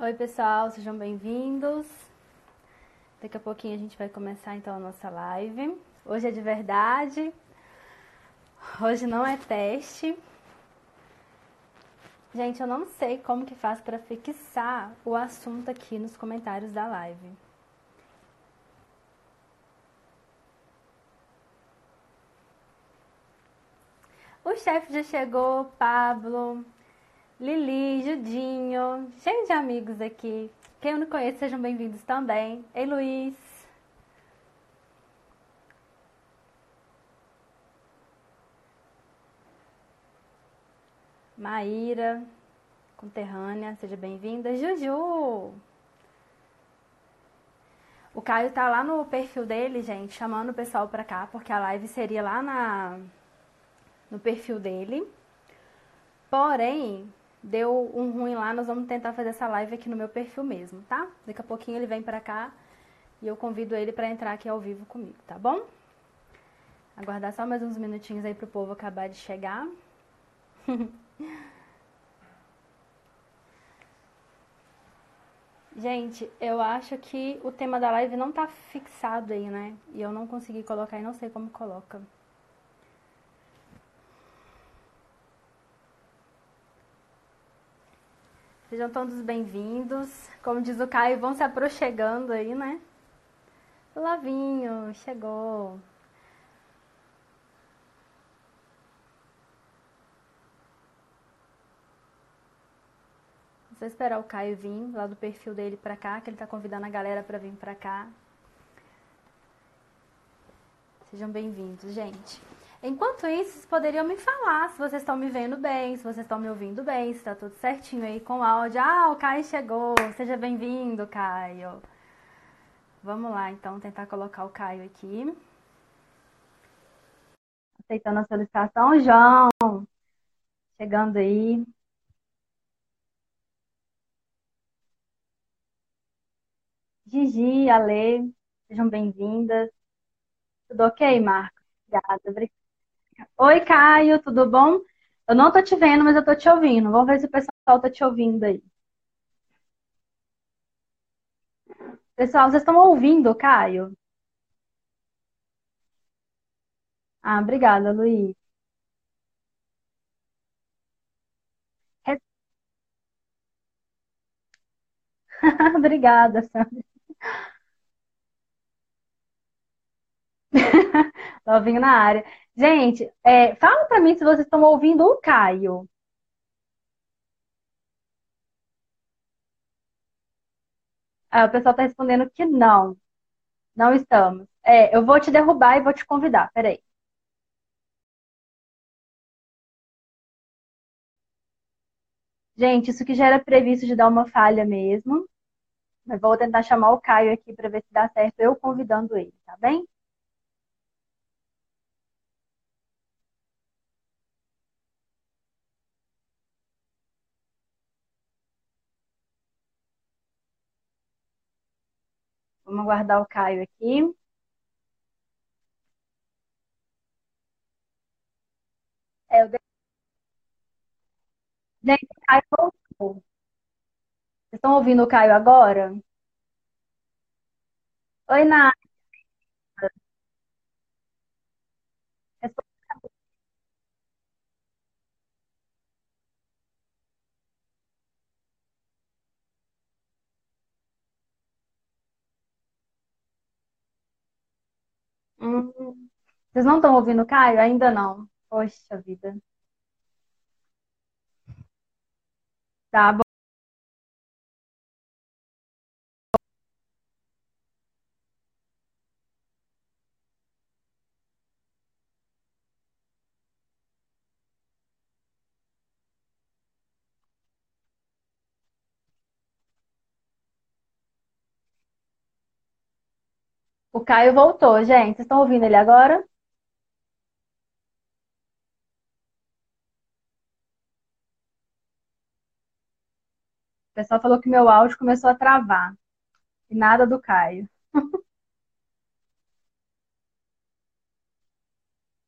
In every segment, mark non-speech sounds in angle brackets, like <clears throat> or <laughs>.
Oi, pessoal, sejam bem-vindos. Daqui a pouquinho a gente vai começar então a nossa live. Hoje é de verdade. Hoje não é teste. Gente, eu não sei como que faz para fixar o assunto aqui nos comentários da live. O chefe já chegou, Pablo. Lili, Judinho, cheio de amigos aqui. Quem eu não conheço, sejam bem-vindos também. Ei, Luiz. Maíra, conterrânea, seja bem-vinda. Juju! O Caio tá lá no perfil dele, gente, chamando o pessoal pra cá, porque a live seria lá na, no perfil dele. Porém, deu um ruim lá, nós vamos tentar fazer essa live aqui no meu perfil mesmo, tá? Daqui a pouquinho ele vem pra cá e eu convido ele para entrar aqui ao vivo comigo, tá bom? Aguardar só mais uns minutinhos aí pro povo acabar de chegar. <laughs> Gente, eu acho que o tema da live não tá fixado aí, né? E eu não consegui colocar e não sei como coloca. Sejam todos bem-vindos. Como diz o Caio, vão se aproximando aí, né? Lavinho, chegou. Vou esperar o Caio vir lá do perfil dele pra cá, que ele tá convidando a galera pra vir pra cá. Sejam bem-vindos, gente. Enquanto isso, vocês poderiam me falar se vocês estão me vendo bem, se vocês estão me ouvindo bem, se tá tudo certinho aí com o áudio. Ah, o Caio chegou. Seja bem-vindo, Caio. Vamos lá, então, tentar colocar o Caio aqui. Aceitando a solicitação, João. Chegando aí. Gigi, Ale, sejam bem-vindas. Tudo ok, Marcos? Obrigada. Oi, Caio, tudo bom? Eu não tô te vendo, mas eu tô te ouvindo. Vamos ver se o pessoal tá te ouvindo aí. Pessoal, vocês estão ouvindo, Caio? Ah, obrigada, Luiz. <laughs> Obrigada, Sandra. <laughs> Novinho na área. Gente, é, fala pra mim se vocês estão ouvindo o Caio. Ah, o pessoal tá respondendo que não, não estamos. É, eu vou te derrubar e vou te convidar. Peraí. Gente, isso que já era previsto de dar uma falha mesmo. Mas vou tentar chamar o Caio aqui para ver se dá certo eu convidando ele, tá bem? Vamos aguardar o Caio aqui. É, eu... Gente, o Caio voltou. Vocês estão ouvindo o Caio agora? Oi, Nath. Hum, Vocês não estão ouvindo o Caio? Ainda não. Poxa vida. Tá bom. O Caio voltou, gente. Vocês estão ouvindo ele agora? O pessoal falou que meu áudio começou a travar. E nada do Caio. <laughs>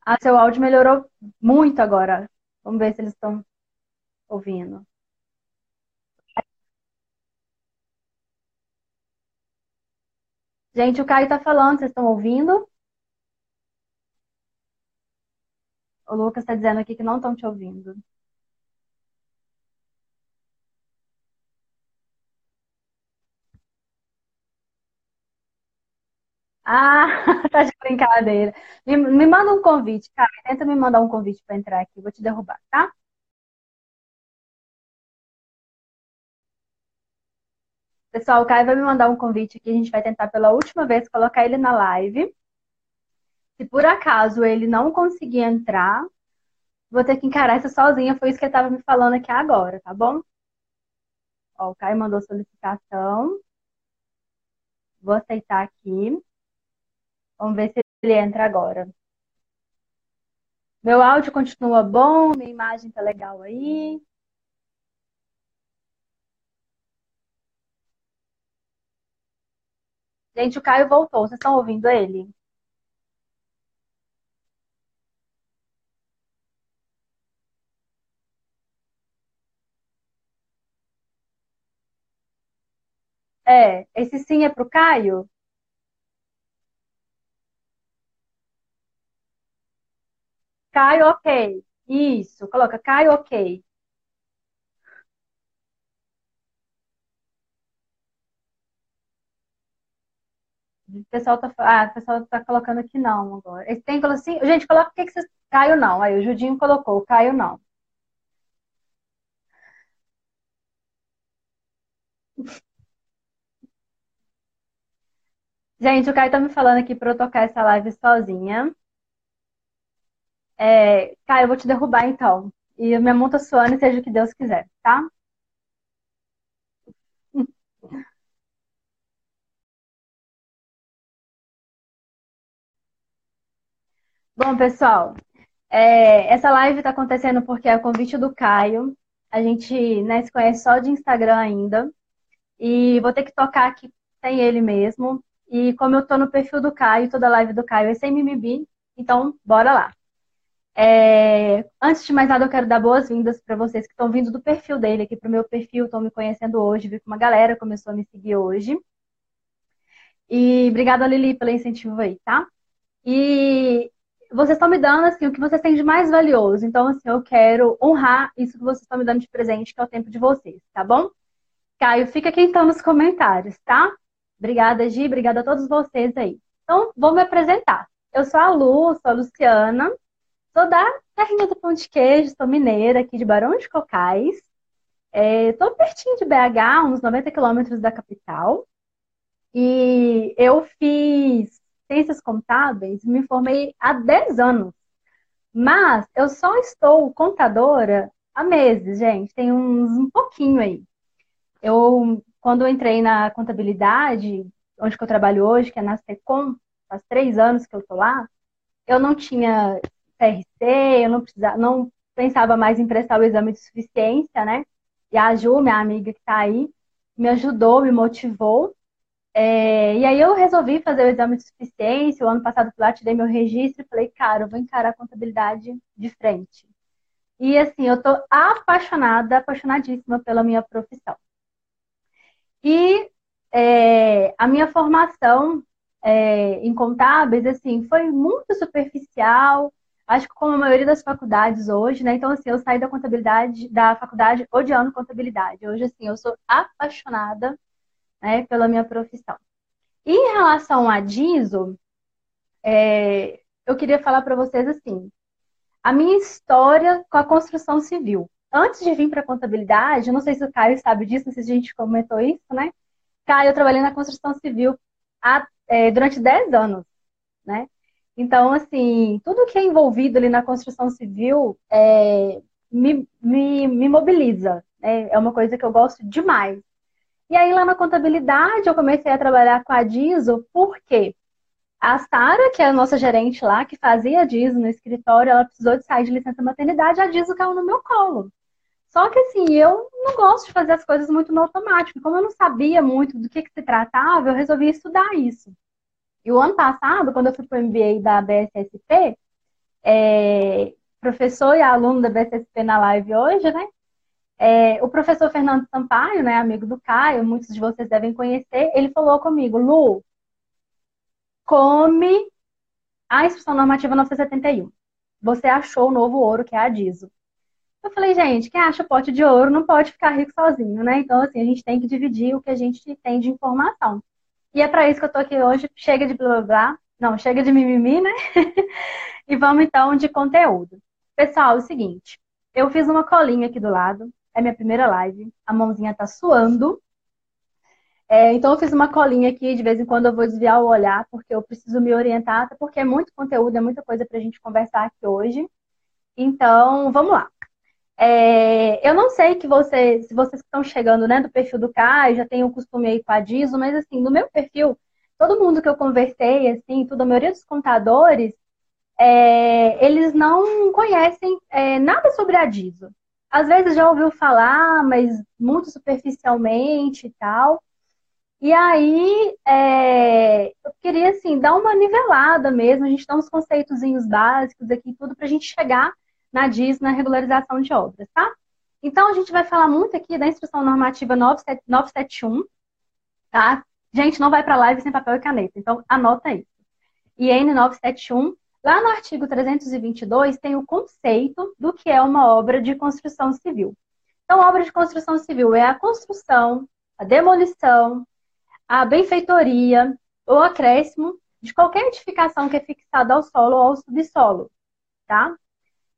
Ah, seu áudio melhorou muito agora. Vamos ver se eles estão ouvindo. Gente, o Caio tá falando, vocês estão ouvindo? O Lucas tá dizendo aqui que não estão te ouvindo. Ah, <laughs> tá de brincadeira. Me, me manda um convite, cara. Tenta me mandar um convite para entrar aqui. Vou te derrubar, tá? Pessoal, o Caio vai me mandar um convite aqui. A gente vai tentar pela última vez colocar ele na live. Se por acaso ele não conseguir entrar, vou ter que encarar isso sozinha. Foi isso que ele estava me falando aqui agora, tá bom? Ó, o Caio mandou solicitação. Vou aceitar aqui. Vamos ver se ele entra agora. Meu áudio continua bom, minha imagem tá legal aí. Gente, o Caio voltou. Vocês estão ouvindo ele? É, esse sim é pro Caio? Caio, ok. Isso, coloca Caio, ok. O pessoal tá, ah, o pessoal tá colocando aqui não agora. Esse tem assim, gente, coloca o que que vocês. Caio não. Aí o Judinho colocou, Caio não. Gente, o Caio tá me falando aqui pra eu tocar essa live sozinha. É, Caio, eu vou te derrubar então. E minha mão tá suando, seja o que Deus quiser, tá? Bom, pessoal, é, essa live está acontecendo porque é a convite do Caio. A gente, né, se conhece só de Instagram ainda. E vou ter que tocar aqui sem ele mesmo. E como eu tô no perfil do Caio, toda live do Caio é sem mimimi, então bora lá. É, antes de mais nada, eu quero dar boas-vindas para vocês que estão vindo do perfil dele aqui para o meu perfil, estão me conhecendo hoje, vi que uma galera começou a me seguir hoje. E obrigada, Lili, pelo incentivo aí, tá? E vocês estão me dando assim o que vocês têm de mais valioso. Então, assim, eu quero honrar isso que vocês estão me dando de presente, que é o tempo de vocês, tá bom? Caio, fica quem está nos comentários, tá? Obrigada, Gi, obrigada a todos vocês aí. Então, vou me apresentar. Eu sou a Lu, sou a Luciana, sou da terrinha do Pão de Queijo, sou mineira aqui de Barão de Cocais. Estou é, pertinho de BH, uns 90 quilômetros da capital. E eu fiz ciências contábeis, me formei há 10 anos. Mas eu só estou contadora há meses, gente. Tem uns um pouquinho aí. Eu, quando eu entrei na contabilidade, onde eu trabalho hoje, que é na Secom, faz três anos que eu tô lá, eu não tinha CRC, eu não precisava, não pensava mais em prestar o exame de suficiência, né? E a Ju, minha amiga que está aí, me ajudou, me motivou. É, e aí eu resolvi fazer o exame de suficiência. O ano passado fui lá, tirei meu registro e falei, cara, eu vou encarar a contabilidade de frente. E assim, eu tô apaixonada, apaixonadíssima pela minha profissão. E é, a minha formação é, em contábeis, assim, foi muito superficial, acho que como a maioria das faculdades hoje, né? Então, assim, eu saí da contabilidade, da faculdade odiando contabilidade. Hoje, assim, eu sou apaixonada, né, pela minha profissão. E em relação a DISO, é, eu queria falar para vocês, assim, a minha história com a construção civil. Antes de vir para a contabilidade, não sei se o Caio sabe disso, se a gente comentou isso, né? Caio, eu trabalhei na construção civil há, é, durante 10 anos, né? Então, assim, tudo que é envolvido ali na construção civil é, me, me, me mobiliza. Né? É uma coisa que eu gosto demais. E aí, lá na contabilidade, eu comecei a trabalhar com a DISO, porque a Sara, que é a nossa gerente lá, que fazia a DISO no escritório, ela precisou de sair de licença maternidade, a DISO caiu no meu colo. Só que assim, eu não gosto de fazer as coisas muito no automático. Como eu não sabia muito do que, que se tratava, eu resolvi estudar isso. E o ano passado, quando eu fui para o MBA da BSSP, é, professor e aluno da BSSP na live hoje, né? É, o professor Fernando Sampaio, né, amigo do Caio, muitos de vocês devem conhecer, ele falou comigo, Lu, come a instrução normativa 971. Você achou o novo ouro, que é a DISO. Eu falei, gente, quem acha pote de ouro não pode ficar rico sozinho, né? Então, assim, a gente tem que dividir o que a gente tem de informação. E é para isso que eu tô aqui hoje. Chega de blá blá blá. Não, chega de mimimi, né? <laughs> e vamos então de conteúdo. Pessoal, é o seguinte. Eu fiz uma colinha aqui do lado. É minha primeira live. A mãozinha tá suando. É, então eu fiz uma colinha aqui, de vez em quando eu vou desviar o olhar, porque eu preciso me orientar, porque é muito conteúdo, é muita coisa para a gente conversar aqui hoje. Então, vamos lá. É, eu não sei que você, se vocês estão chegando né, do perfil do Kai, já tem o costume aí com a Diso, mas assim, no meu perfil, todo mundo que eu conversei, assim, toda a maioria dos contadores, é, eles não conhecem é, nada sobre a Diso. Às vezes já ouviu falar, mas muito superficialmente e tal. E aí, é, eu queria, assim, dar uma nivelada mesmo, a gente dá uns conceitozinhos básicos aqui, tudo, para a gente chegar na DIS, na regularização de obras, tá? Então, a gente vai falar muito aqui da Instrução Normativa 971, tá? Gente, não vai para live sem papel e caneta, então anota isso. IN 971, lá no artigo 322 tem o conceito do que é uma obra de construção civil. Então, obra de construção civil é a construção, a demolição, a benfeitoria ou acréscimo de qualquer edificação que é fixada ao solo ou ao subsolo, tá?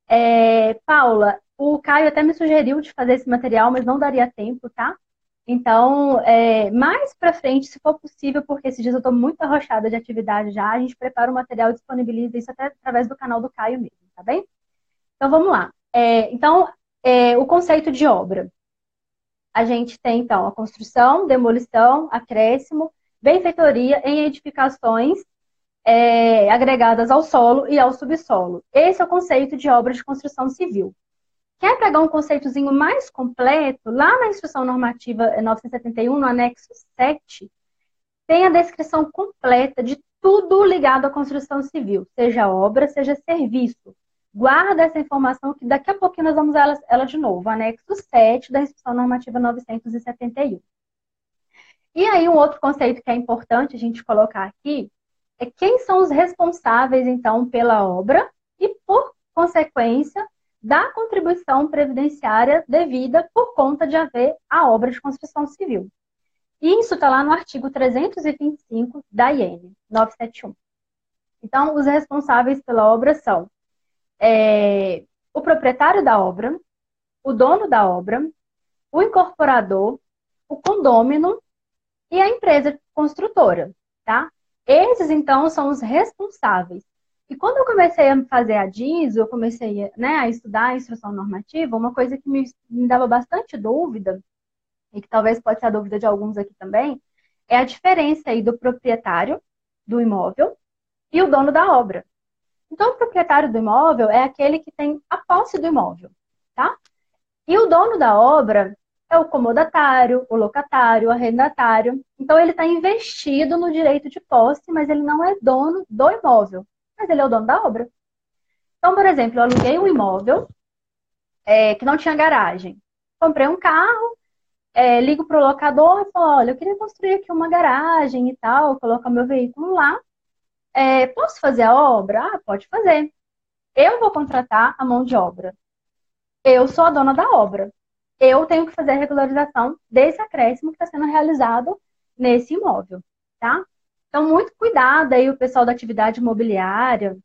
É, Paula, o Caio até me sugeriu de fazer esse material, mas não daria tempo, tá? Então, é, mais para frente, se for possível, porque esses dias eu estou muito arrochada de atividade já, a gente prepara o material e disponibiliza isso até através do canal do Caio mesmo, tá bem? Então, vamos lá. É, então, é, o conceito de obra. A gente tem, então, a construção, demolição, acréscimo, benfeitoria em edificações é, agregadas ao solo e ao subsolo. Esse é o conceito de obra de construção civil. Quer pegar um conceitozinho mais completo? Lá na Instrução Normativa 971, no anexo 7, tem a descrição completa de tudo ligado à construção civil, seja obra, seja serviço. Guarda essa informação que daqui a pouquinho nós vamos ela, ela de novo, anexo 7 da Instrução Normativa 971. E aí, um outro conceito que é importante a gente colocar aqui é quem são os responsáveis, então, pela obra e, por consequência, da contribuição previdenciária devida por conta de haver a obra de construção civil. E isso está lá no artigo 325 da IN 971. Então, os responsáveis pela obra são é, o proprietário da obra, o dono da obra, o incorporador, o condômino e a empresa construtora, tá? Esses, então, são os responsáveis. E quando eu comecei a fazer a DIS, eu comecei né, a estudar a instrução normativa, uma coisa que me, me dava bastante dúvida, e que talvez pode ser a dúvida de alguns aqui também, é a diferença aí do proprietário do imóvel e o dono da obra. Então, o proprietário do imóvel é aquele que tem a posse do imóvel, tá? E o dono da obra é o comodatário, o locatário, o arrendatário. Então, ele está investido no direito de posse, mas ele não é dono do imóvel, mas ele é o dono da obra. Então, por exemplo, eu aluguei um imóvel é, que não tinha garagem. Comprei um carro, é, ligo para o locador e falo, olha, eu queria construir aqui uma garagem e tal, colocar meu veículo lá. É, posso fazer a obra? Ah, pode fazer. Eu vou contratar a mão de obra. Eu sou a dona da obra eu tenho que fazer a regularização desse acréscimo que está sendo realizado nesse imóvel, tá? Então, muito cuidado aí o pessoal da atividade imobiliária.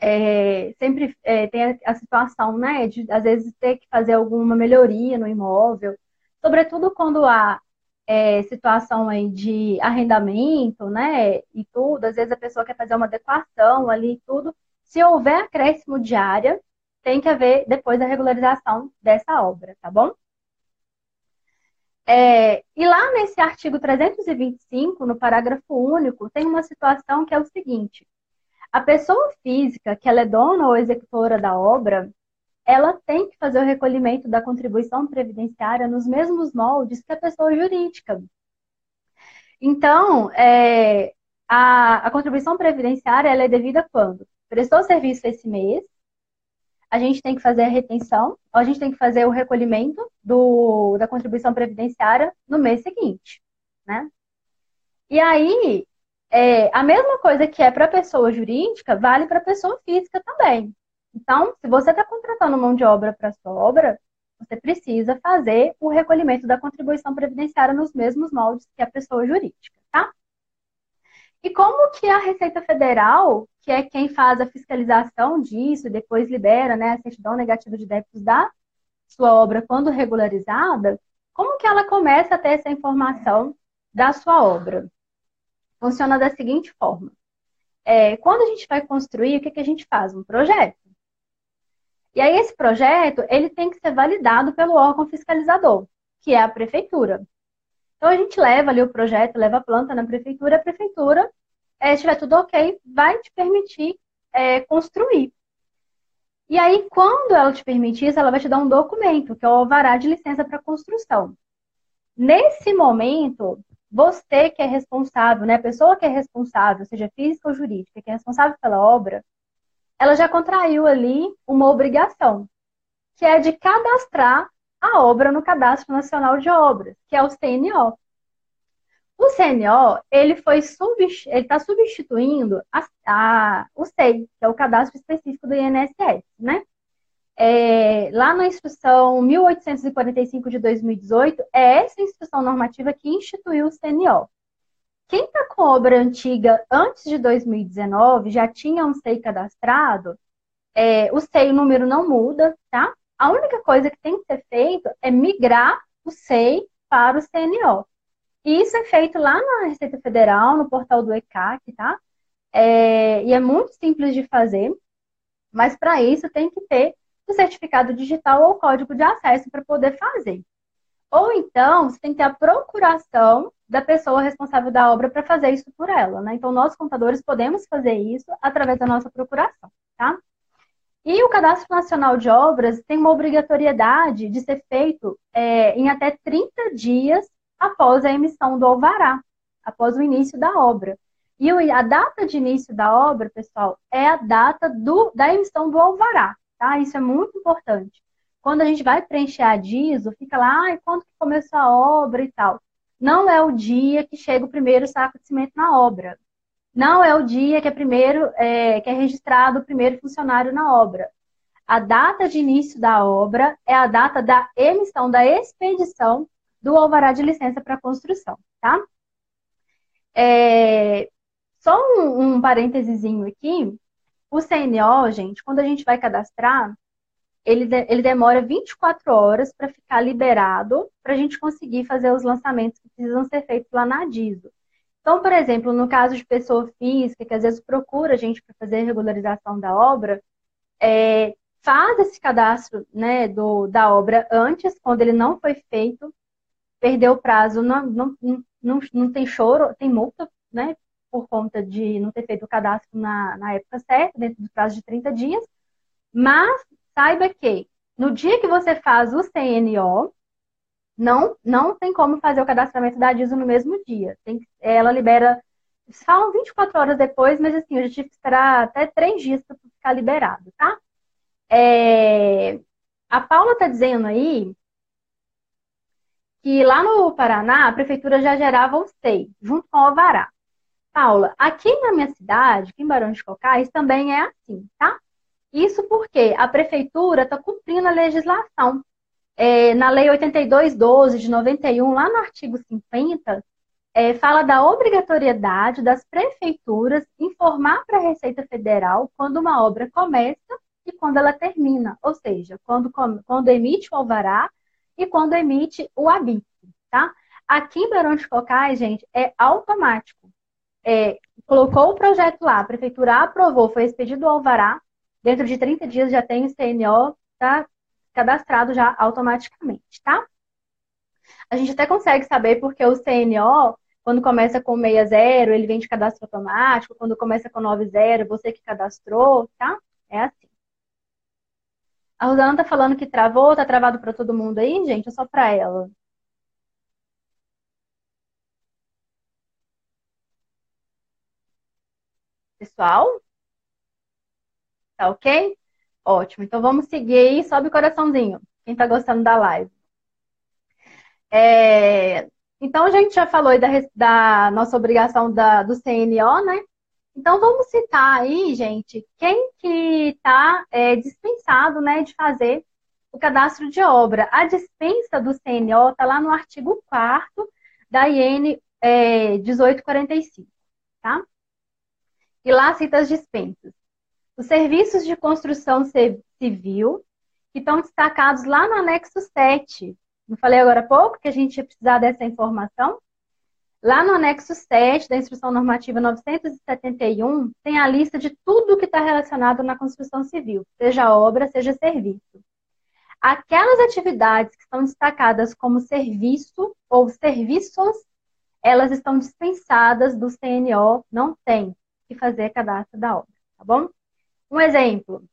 É, sempre é, tem a, a, situação, né, de às vezes ter que fazer alguma melhoria no imóvel, sobretudo quando há é, situação aí de arrendamento, né, e tudo, às vezes a pessoa quer fazer uma adequação ali e tudo. Se houver acréscimo de área, tem que haver depois a regularização dessa obra, tá bom? É, e lá nesse artigo 325, no parágrafo único, tem uma situação que é o seguinte: a pessoa física, que ela é dona ou executora da obra, ela tem que fazer o recolhimento da contribuição previdenciária nos mesmos moldes que a pessoa jurídica. Então, é, a, a, contribuição previdenciária ela é devida quando prestou serviço esse mês, a gente tem que fazer a retenção, a gente tem que fazer o recolhimento do, da contribuição previdenciária no mês seguinte, né? E aí, É, a mesma coisa que é para pessoa jurídica, vale para pessoa física também. Então, se você está contratando mão de obra para sua obra, você precisa fazer o recolhimento da contribuição previdenciária nos mesmos moldes que a pessoa jurídica, tá? E como que a Receita Federal, que é quem faz a fiscalização disso e depois libera né, a certidão negativa de débitos da sua obra quando regularizada, como que ela começa a ter essa informação da sua obra? Funciona da seguinte forma. É, quando a gente vai construir, o que, que a gente faz? Um projeto. E aí esse projeto, ele tem que ser validado pelo órgão fiscalizador, que é a prefeitura. Então a gente leva ali o projeto, leva a planta na prefeitura, a prefeitura, é, se tiver tudo ok, vai te permitir é, construir. E aí, quando ela te permitir isso, ela vai te dar um documento, que é o alvará de licença para construção. Nesse momento, você que é responsável, né, a pessoa que é responsável, seja física ou jurídica, que é responsável pela obra, ela já contraiu ali uma obrigação, que é de cadastrar a obra no Cadastro Nacional de Obras, que é o CNO. O CNO, ele foi ele está substituindo a, a, o SEI, que é o cadastro específico do INSS, né? É, lá na instrução 1845 de 2018, é essa instrução normativa que instituiu o CNO. Quem está com obra antiga antes de 2019, já tinha um SEI cadastrado, é, o SEI, o número não muda, tá? A única coisa que tem que ser feito é migrar o SEI para o CNO. E isso é feito lá na Receita Federal, no portal do ECAC, tá? É, e é muito simples de fazer, mas para isso tem que ter o certificado digital ou código de acesso para poder fazer. Ou então, você tem que ter a procuração da pessoa responsável da obra para fazer isso por ela, né? Então, nós contadores podemos fazer isso através da nossa procuração, tá? E o Cadastro Nacional de Obras tem uma obrigatoriedade de ser feito é, em até 30 dias após a emissão do alvará, após o início da obra. E a data de início da obra, pessoal, é a data do, da emissão do alvará, tá? Isso é muito importante. Quando a gente vai preencher a DISO, fica lá, ah, quando começou a obra e tal não é o dia que chega o primeiro saco de cimento na obra. Não é o dia que é, primeiro, é, que é registrado o primeiro funcionário na obra. A data de início da obra é a data da emissão, da expedição do alvará de licença para construção, tá? É, só um, um parênteses aqui. O CNO, gente, quando a gente vai cadastrar, ele, de, ele demora 24 horas para ficar liberado para a gente conseguir fazer os lançamentos que precisam ser feitos lá na DISO. Então, por exemplo, no caso de pessoa física, que às vezes procura a gente para fazer regularização da obra, é, faz esse cadastro né, do, da obra antes, quando ele não foi feito, perdeu o prazo, não, não, não, não tem choro, tem multa, né, por conta de não ter feito o cadastro na, na época certa, dentro do prazo de 30 dias, mas saiba que no dia que você faz o CNO, não, não tem como fazer o cadastramento da DISO no mesmo dia. Tem, ela libera. Falam 24 horas depois, mas assim, eu já tive que esperar até três dias para ficar liberado, tá? É, a Paula está dizendo aí que lá no Paraná a prefeitura já gerava o SEI, junto com o Alvará. Paula, aqui na minha cidade, aqui em Barão de Cocais, também é assim, tá? Isso porque a prefeitura está cumprindo a legislação. É, na Lei 8212 de 91, lá no artigo 50, é, fala da obrigatoriedade das prefeituras informar para a Receita Federal quando uma obra começa e quando ela termina, ou seja, quando, quando emite o alvará e quando emite o habite, tá? Aqui em Barão de Cocais, gente, é automático. É, colocou o projeto lá, a prefeitura aprovou, foi expedido o alvará, Dentro de 30 dias já tem o CNO tá cadastrado já automaticamente, tá? A gente até consegue saber porque o CNO, quando começa com 60, ele vem de cadastro automático, quando começa com 90, você que cadastrou, tá? É assim. A Rosana tá falando que travou, tá travado para todo mundo aí, gente, é só para ela. Pessoal? Tá ok? Ótimo. Então vamos seguir aí. Sobe o coraçãozinho. Quem tá gostando da live. É... Então, a gente já falou da, da nossa obrigação da, do CNO, né? Então, vamos citar aí, gente, quem que está é, dispensado né, de fazer o cadastro de obra. A dispensa do CNO está lá no artigo 4 da IN é, 1845, tá? E lá cita as dispensas. Os serviços de construção civil, que estão destacados lá no anexo 7. Não falei agora há pouco que a gente ia precisar dessa informação? Lá no anexo 7 da Instrução Normativa 971, tem a lista de tudo que está relacionado na construção civil, seja obra, seja serviço. Aquelas atividades que estão destacadas como serviço ou serviços, elas estão dispensadas do CNO, não tem que fazer cadastro da obra, tá bom? Um exemplo,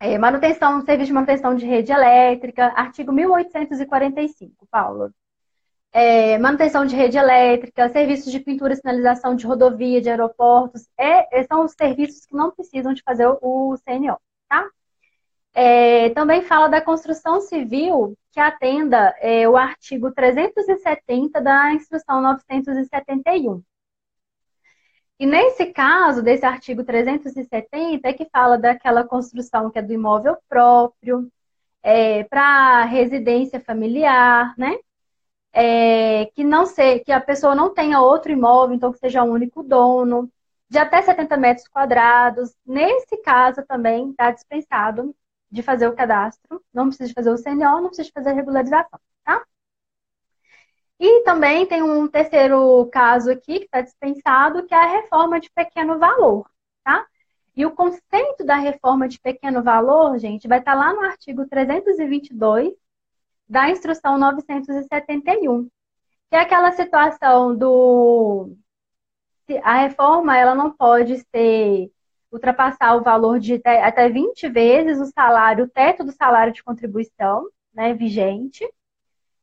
é, manutenção, serviço de manutenção de rede elétrica, artigo 1845, Paulo é, manutenção de rede elétrica, serviços de pintura e sinalização de rodovia, de aeroportos, é, são os serviços que não precisam de fazer o, o CNO, tá? É, também fala da construção civil que atenda é, o artigo 370 da Instrução 971. E nesse caso, desse artigo 370, é que fala daquela construção que é do imóvel próprio, é, para residência familiar, né? É, que não ser, que a pessoa não tenha outro imóvel, então que seja o único dono, de até 70 metros quadrados. Nesse caso também está dispensado de fazer o cadastro, não precisa fazer o CNO, não precisa fazer a regularização, tá? E também tem um terceiro caso aqui que está dispensado, que é a reforma de pequeno valor, tá? E o conceito da reforma de pequeno valor, gente, vai estar tá lá no artigo 322 da instrução 971, que é aquela situação do a reforma ela não pode ser ultrapassar o valor de até 20 vezes o salário, o teto do salário de contribuição, né, vigente,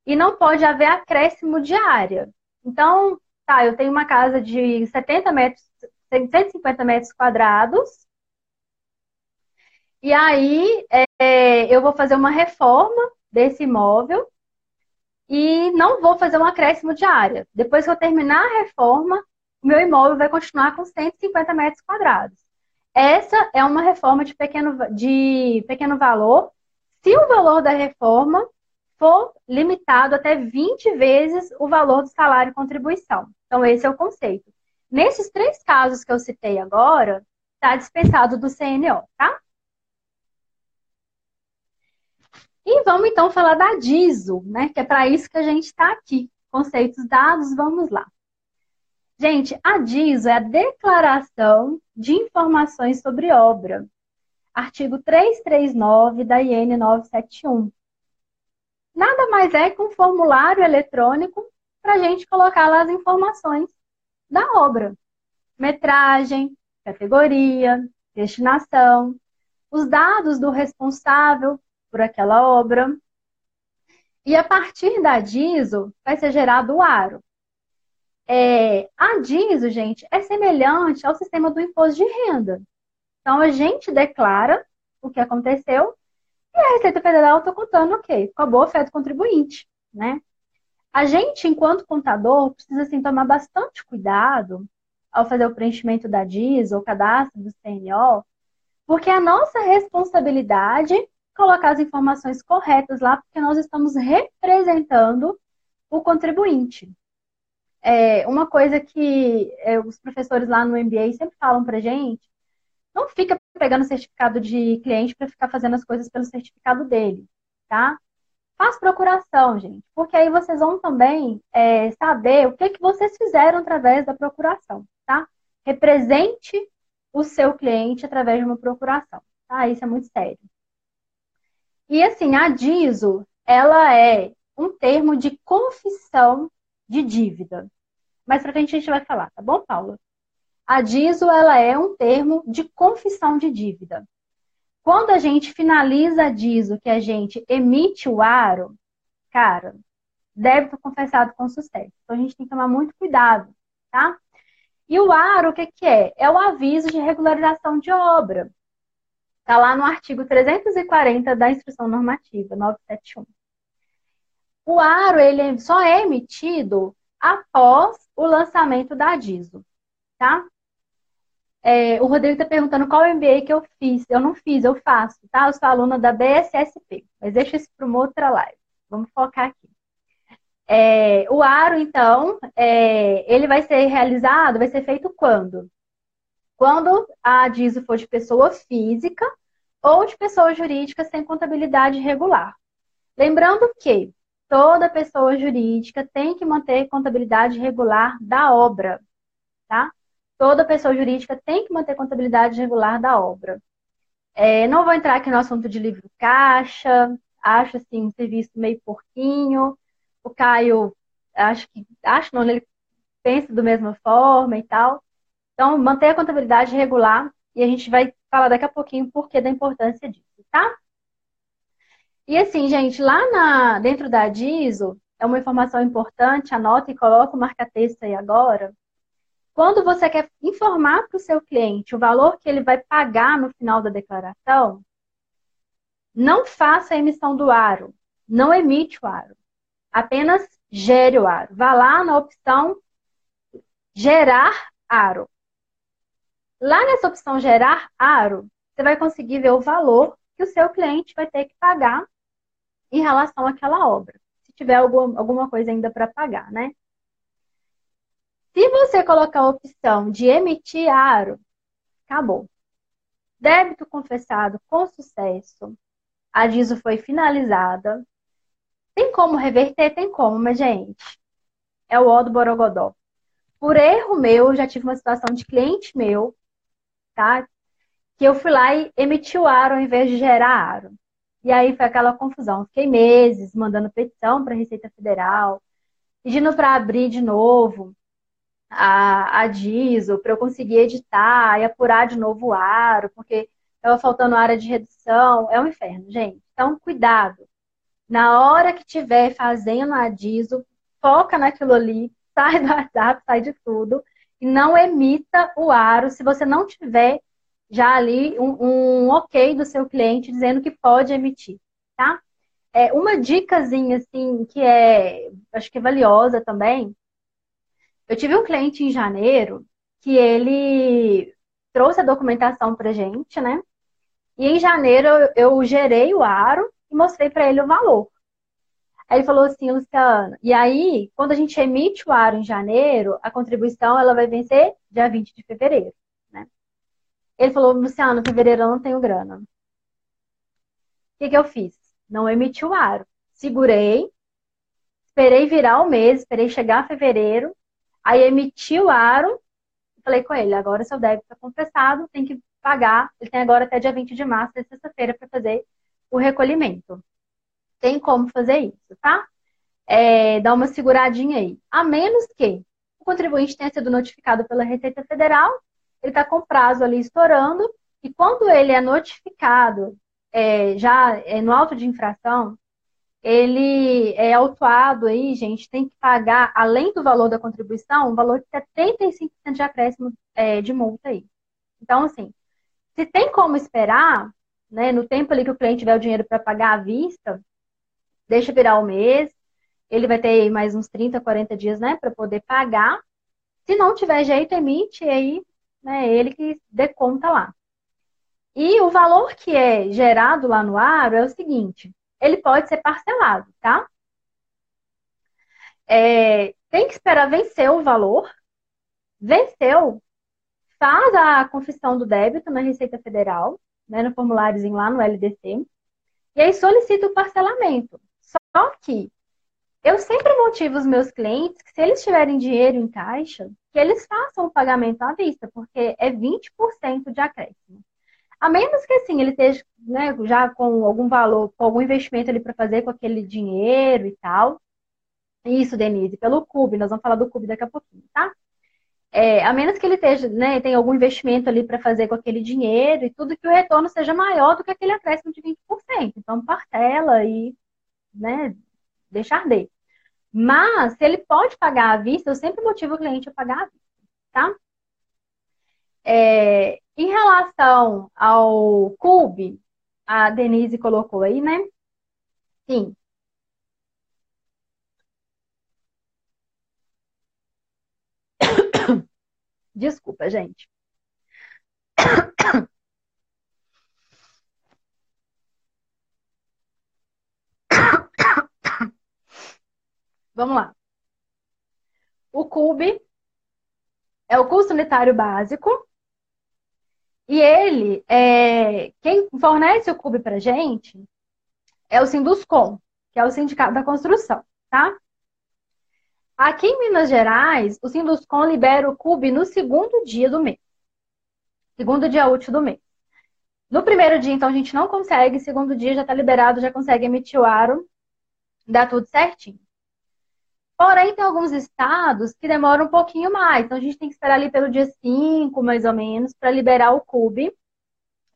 e não pode haver acréscimo de área. Então, tá, eu tenho uma casa de 70 metros, 150 metros quadrados, e aí é, eu vou fazer uma reforma desse imóvel e não vou fazer um acréscimo de área. Depois que eu terminar a reforma, meu imóvel vai continuar com 150 metros quadrados. Essa é uma reforma de pequeno, de pequeno valor, se o valor da reforma for limitado até 20 vezes o valor do salário e contribuição. Então, esse é o conceito. Nesses três casos que eu citei agora, está dispensado do CNO, tá? E vamos então falar da DISO, né? Que é para isso que a gente está aqui. Conceitos dados, vamos lá. Gente, a DISO é a Declaração de Informações sobre Obra. Artigo 339 da IN 971. Nada mais é que um formulário eletrônico para a gente colocar lá as informações da obra. Metragem, categoria, destinação, os dados do responsável por aquela obra. E a partir da DISO vai ser gerado o aro. É, a DISO, gente, é semelhante ao sistema do imposto de renda. Então, a gente declara o que aconteceu e a Receita Federal está contando, ok, com a boa fé do contribuinte, né? A gente, enquanto contador, precisa assim, tomar bastante cuidado ao fazer o preenchimento da DISO, o cadastro do CNO, porque a nossa responsabilidade colocar as informações corretas lá, porque nós estamos representando o contribuinte. É, uma coisa que é, os professores lá no MBA sempre falam pra gente, não fica pegando certificado de cliente para ficar fazendo as coisas pelo certificado dele, tá? Faz procuração, gente, porque aí vocês vão também é, saber o que, que vocês fizeram através da procuração, tá? Represente o seu cliente através de uma procuração, tá? Isso é muito sério. E assim, a DISO, ela é um termo de confissão de dívida. Mais pra frente a gente vai falar, tá bom, Paula? A DISO, ela é um termo de confissão de dívida. Quando a gente finaliza a DISO, que a gente emite o aro, cara, débito confessado com sucesso. Então a gente tem que tomar muito cuidado, tá? E o aro, o que, que é? É o aviso de regularização de obra. Está lá no artigo 340 da Instrução Normativa 971. O aro ele só é emitido após o lançamento da DISO, tá? É, o Rodrigo está perguntando qual MBA que eu fiz. Eu não fiz, eu faço, tá? Eu sou aluna da BSSP, mas deixa isso para uma outra live. Vamos focar aqui. É, o aro, então, é, ele vai ser realizado, vai ser feito quando? Quando a DISO for de pessoa física ou de pessoa jurídica sem contabilidade regular. Lembrando que toda pessoa jurídica tem que manter contabilidade regular da obra, tá? Toda pessoa jurídica tem que manter contabilidade regular da obra. É, não vou entrar aqui no assunto de livro caixa, acho assim um serviço meio porquinho. O Caio, acho que, acho não, ele pensa da mesma forma e tal. Então, manter a contabilidade regular e a gente vai falar daqui a pouquinho o porquê da importância disso, tá? E assim, gente, lá na, dentro da DISO, é uma informação importante, anota e coloca o marca-texto aí agora. Quando você quer informar para o seu cliente o valor que ele vai pagar no final da declaração, não faça a emissão do aro, não emite o aro. Apenas gere o aro. Vá lá na opção gerar aro. Lá nessa opção gerar aro, você vai conseguir ver o valor que o seu cliente vai ter que pagar em relação àquela obra. Se tiver algum, alguma coisa ainda para pagar, né? Se você colocar a opção de emitir aro, acabou. Débito confessado com sucesso. A DISO foi finalizada. Tem como reverter? Tem como, mas, gente, é o ó do Borogodó. Por erro meu, já tive uma situação de cliente meu, Que eu fui lá e emiti o aro ao invés de gerar aro. E aí foi aquela confusão. Fiquei meses mandando petição para a Receita Federal, pedindo para abrir de novo a, a DISO, para eu conseguir editar e apurar de novo o aro, porque estava faltando área de redução. É um inferno, gente. Então, cuidado. Na hora que estiver fazendo a DISO, foca naquilo ali, <laughs> sai do WhatsApp, sai de tudo, e não emita o aro se você não tiver já ali um, um ok do seu cliente dizendo que pode emitir, tá? É, uma dicasinha, assim, que é, acho que é valiosa também. Eu tive um cliente em janeiro que ele trouxe a documentação pra gente, né? E em janeiro eu, eu gerei o aro e mostrei para ele o valor. Aí ele falou assim, Luciano, e aí, quando a gente emite o aro em janeiro, a contribuição ela vai vencer dia 20 de fevereiro. Ele falou, Luciano, fevereiro eu não tenho grana. O que, que eu fiz? Não emiti o aro. Segurei, esperei virar o mês, esperei chegar fevereiro, aí emiti o aro, falei com ele, agora seu débito está confessado, tem que pagar, ele tem agora até dia 20 de março, é sexta-feira, para fazer o recolhimento. Tem como fazer isso, tá? É, dá uma seguradinha aí. A menos que o contribuinte tenha sido notificado pela Receita Federal ele está com prazo ali estourando, e quando ele é notificado é, já é, no auto de infração, ele é autuado aí, gente, tem que pagar, além do valor da contribuição, um valor de 75% de acréscimo é, de multa aí. Então, assim, se tem como esperar, né, no tempo ali que o cliente tiver o dinheiro para pagar à vista, deixa virar o mês, ele vai ter mais uns 30, 40 dias, né, para poder pagar. Se não tiver jeito, emite, e aí né? Ele que dê conta lá. E o valor que é gerado lá no aro é o seguinte: ele pode ser parcelado, tá? É, tem que esperar vencer o valor. Venceu, faz a confissão do débito na Receita Federal, né, no formuláriozinho lá no LDC, e aí solicita o parcelamento. Só que eu sempre motivo os meus clientes que se eles tiverem dinheiro em caixa, que eles façam o pagamento à vista, porque é 20% de acréscimo. A menos que assim, ele esteja né, já com algum valor, com algum investimento ali para fazer com aquele dinheiro e tal. Isso, Denise, pelo CUB, nós vamos falar do CUB daqui a pouquinho, tá? É, a menos que ele esteja, né, tenha algum investimento ali para fazer com aquele dinheiro e tudo que o retorno seja maior do que aquele acréscimo de 20%. Então, parcela e né, deixar de Mas, se ele pode pagar à vista, eu sempre motivo o cliente a pagar à vista, tá? É, em relação ao CUB, a Denise colocou aí, né? Sim. <coughs> Desculpa, gente. <coughs> Vamos lá. O CUB é o custo unitário básico. E ele, é, quem fornece o CUB para gente é o Sinduscom, que é o Sindicato da Construção, tá? Aqui em Minas Gerais, o Sinduscom libera o CUB no segundo dia do mês. Segundo dia útil do mês. No primeiro dia, então, a gente não consegue. Segundo dia já está liberado, já consegue emitir o aro. Dá tudo certinho. Porém, tem alguns estados que demoram um pouquinho mais. Então, a gente tem que esperar ali pelo dia 5, mais ou menos, para liberar o CUB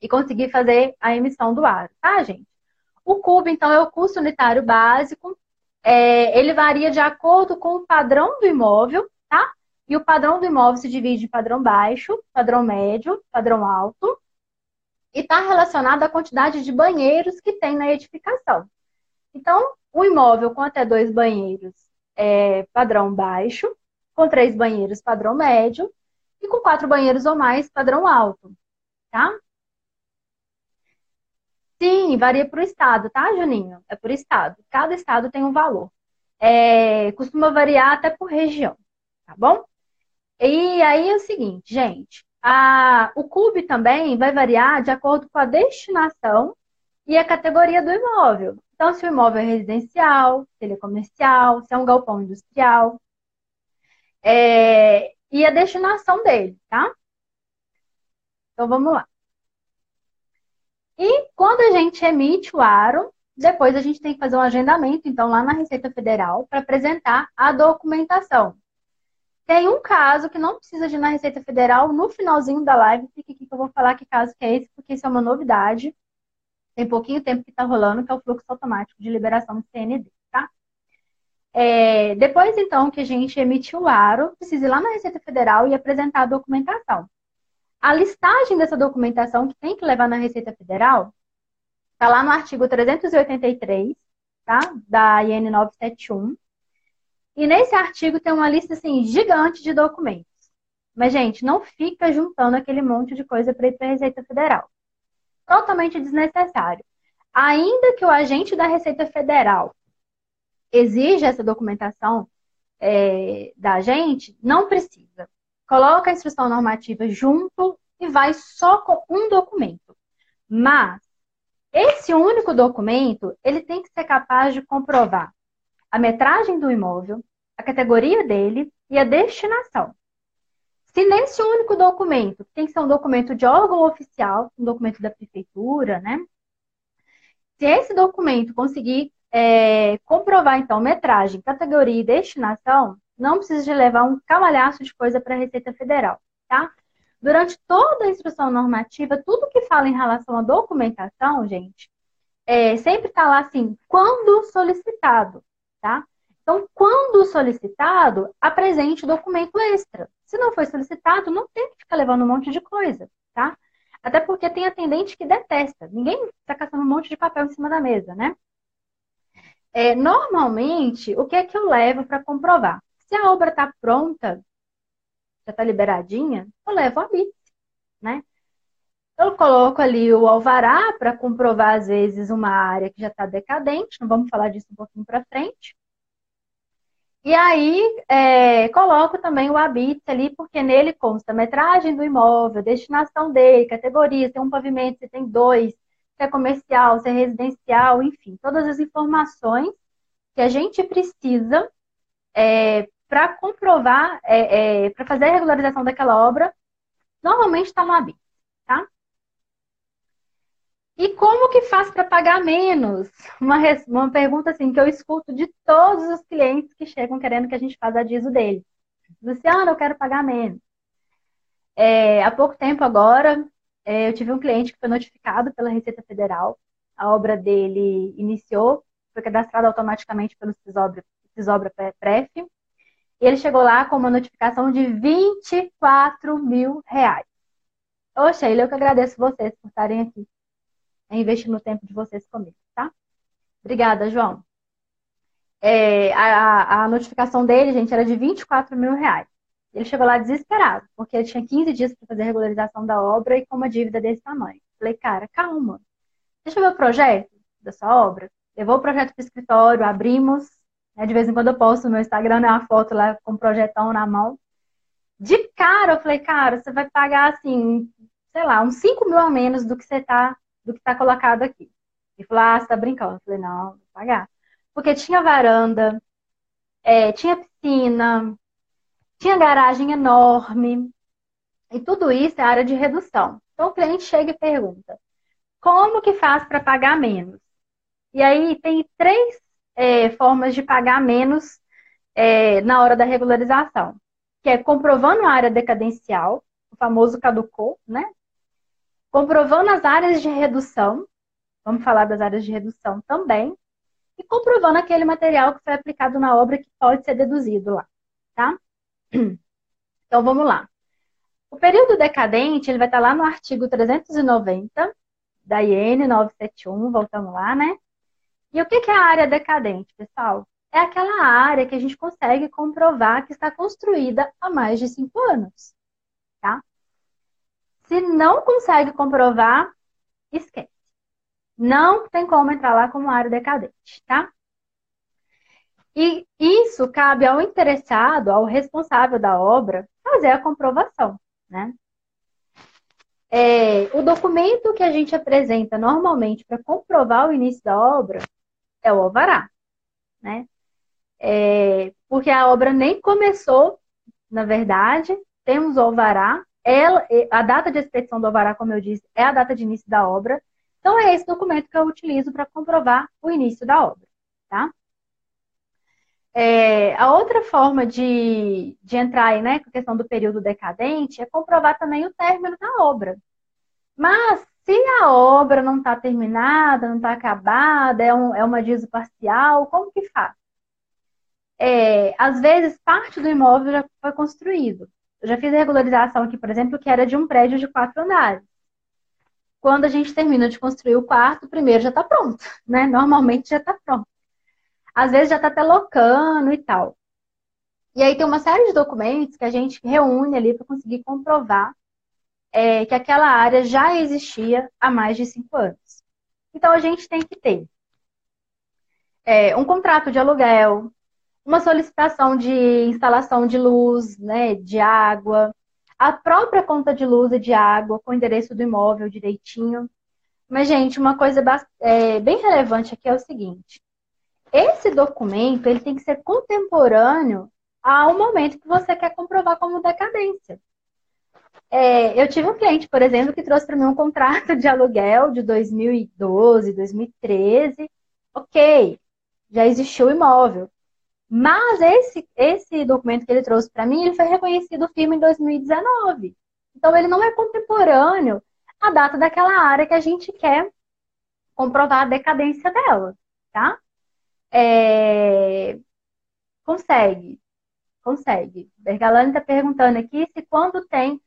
e conseguir fazer a emissão do aro, tá, gente? O CUB, então, é o custo unitário básico. É, ele varia de acordo com o padrão do imóvel, tá? E o padrão do imóvel se divide em padrão baixo, padrão médio, padrão alto. E está relacionado à quantidade de banheiros que tem na edificação. Então, o imóvel com até dois banheiros é, padrão baixo, com três banheiros padrão médio e com quatro banheiros ou mais padrão alto, tá? Sim, varia por estado, tá, Juninho? É por estado. Cada estado tem um valor. É, costuma variar até por região, tá bom? E aí é o seguinte, gente, a, o CUB também vai variar de acordo com a destinação e a categoria do imóvel. Então, se o imóvel é residencial, se ele é comercial, se é um galpão industrial. É, e a destinação dele, tá? Então, vamos lá. E quando a gente emite o aro, depois a gente tem que fazer um agendamento, então, lá na Receita Federal, para apresentar a documentação. Tem um caso que não precisa de ir na Receita Federal, no finalzinho da live, fica aqui que eu vou falar que caso que é esse, porque isso é uma novidade tem pouquinho tempo que está rolando, que é o fluxo automático de liberação do CND, tá? É, depois, então, que a gente emitiu o aro, precisa ir lá na Receita Federal e apresentar a documentação. A listagem dessa documentação que tem que levar na Receita Federal está lá no artigo 383, tá? Da IN 971. E nesse artigo tem uma lista, assim, gigante de documentos. Mas, gente, não fica juntando aquele monte de coisa para ir para a Receita Federal totalmente desnecessário. Ainda que o agente da Receita Federal exija essa documentação é, da gente, não precisa. Coloca a instrução normativa junto e vai só com um documento. Mas esse único documento, ele tem que ser capaz de comprovar a metragem do imóvel, a categoria dele e a destinação. Se nesse único documento, que tem que ser um documento de órgão oficial, um documento da prefeitura, né? Se esse documento conseguir é, comprovar, então, metragem, categoria e destinação, não precisa de levar um camalhaço de coisa para a Receita Federal, tá? Durante toda a instrução normativa, tudo que fala em relação à documentação, gente, é, sempre está lá assim, quando solicitado, tá? Então, quando solicitado, apresente documento extra. Se não foi solicitado, não tem que ficar levando um monte de coisa, tá? Até porque tem atendente que detesta. Ninguém está caçando um monte de papel em cima da mesa, né? É, normalmente, o que é que eu levo para comprovar? Se a obra está pronta, já está liberadinha, eu levo a BIT, né? Eu coloco ali o alvará para comprovar, às vezes, uma área que já está decadente, não vamos falar disso um pouquinho para frente. E aí, é, coloco também o habite ali, porque nele consta metragem do imóvel, destinação dele, categoria, se tem um pavimento, se tem dois, se é comercial, se é residencial, enfim, todas as informações que a gente precisa é, para comprovar, é, é para fazer a regularização daquela obra, normalmente está no habite, tá? E como que faz para pagar menos? Uma, uma pergunta assim que eu escuto de todos os clientes que chegam querendo que a gente faça a DISO deles. Luciana, eu quero pagar menos. É, há pouco tempo agora, é, eu tive um cliente que foi notificado pela Receita Federal. A obra dele iniciou, foi cadastrada automaticamente pelo Cisobra, Pref. E ele chegou lá com uma notificação de 24 mil reais. Oxa, ele eu que agradeço vocês por estarem aqui é investir no tempo de vocês comigo, tá? Obrigada, João. É, a, a, notificação dele, gente, era de 24 mil reais. Ele chegou lá desesperado, porque ele tinha 15 dias para fazer a regularização da obra e com uma dívida desse tamanho. Falei, cara, calma. Deixa eu ver o projeto da sua obra. Levou o projeto para o escritório, abrimos. Né? De vez em quando eu posto no meu Instagram né, uma foto lá com o projetão na mão. De cara, eu falei, cara, você vai pagar assim, sei lá, uns 5 mil a menos do que você tá, do que tá colocado aqui. Ele falou, ah, você tá brincando. Eu falei, não, vou pagar. Porque tinha varanda, é, tinha piscina, tinha garagem enorme. E tudo isso é área de redução. Então o cliente chega e pergunta: como que faz para pagar menos? E aí tem três é, formas de pagar menos é, na hora da regularização, que é comprovando a área decadencial, o famoso caducou, né? Comprovando as áreas de redução, vamos falar das áreas de redução também, e comprovando aquele material que foi aplicado na obra que pode ser deduzido lá, tá? <clears throat> Então vamos lá. O período decadente, ele vai estar lá no artigo 390 da IN 971, voltamos lá, né? E o que é a área decadente, pessoal? É aquela área que a gente consegue comprovar que está construída há mais de cinco anos? Se não consegue comprovar, esquece. Não tem como entrar lá como área decadente, tá? E isso cabe ao interessado, ao responsável da obra, fazer a comprovação, né? É, o documento que a gente apresenta normalmente para comprovar o início da obra é o alvará, né? É, porque a obra nem começou, na verdade, temos o alvará, ela, a data de expedição do alvará, como eu disse, é a data de início da obra. Então é esse documento que eu utilizo para comprovar o início da obra, tá? É, a outra forma de, de entrar aí, né, com a questão do período decadente é comprovar também o término da obra. Mas se a obra não está terminada, não está acabada, é, um, é uma diso parcial, como que faz? É, às vezes, parte do imóvel já foi construído. Eu já fiz a regularização aqui, por exemplo, que era de um prédio de quatro andares. Quando a gente termina de construir o quarto, o primeiro já está pronto, <laughs> né? Normalmente já está pronto às vezes já está até locando e tal. E aí tem uma série de documentos que a gente reúne ali para conseguir comprovar é, que aquela área já existia há mais de cinco anos. Então a gente tem que ter é, um contrato de aluguel, uma solicitação de instalação de luz, né, de água, a própria conta de luz e de água com o endereço do imóvel direitinho. Mas, gente, uma coisa é, bem relevante aqui é o seguinte: esse documento ele tem que ser contemporâneo ao momento que você quer comprovar como decadência. É, eu tive um cliente, por exemplo, que trouxe para mim um contrato de aluguel de 2012, 2013. Ok, já existiu o imóvel. Mas esse, esse documento que ele trouxe para mim, ele foi reconhecido firme em 2019. Então, ele não é contemporâneo à data daquela área que a gente quer comprovar a decadência dela, tá? É... Consegue, consegue. Bergalani está perguntando aqui se quando tem,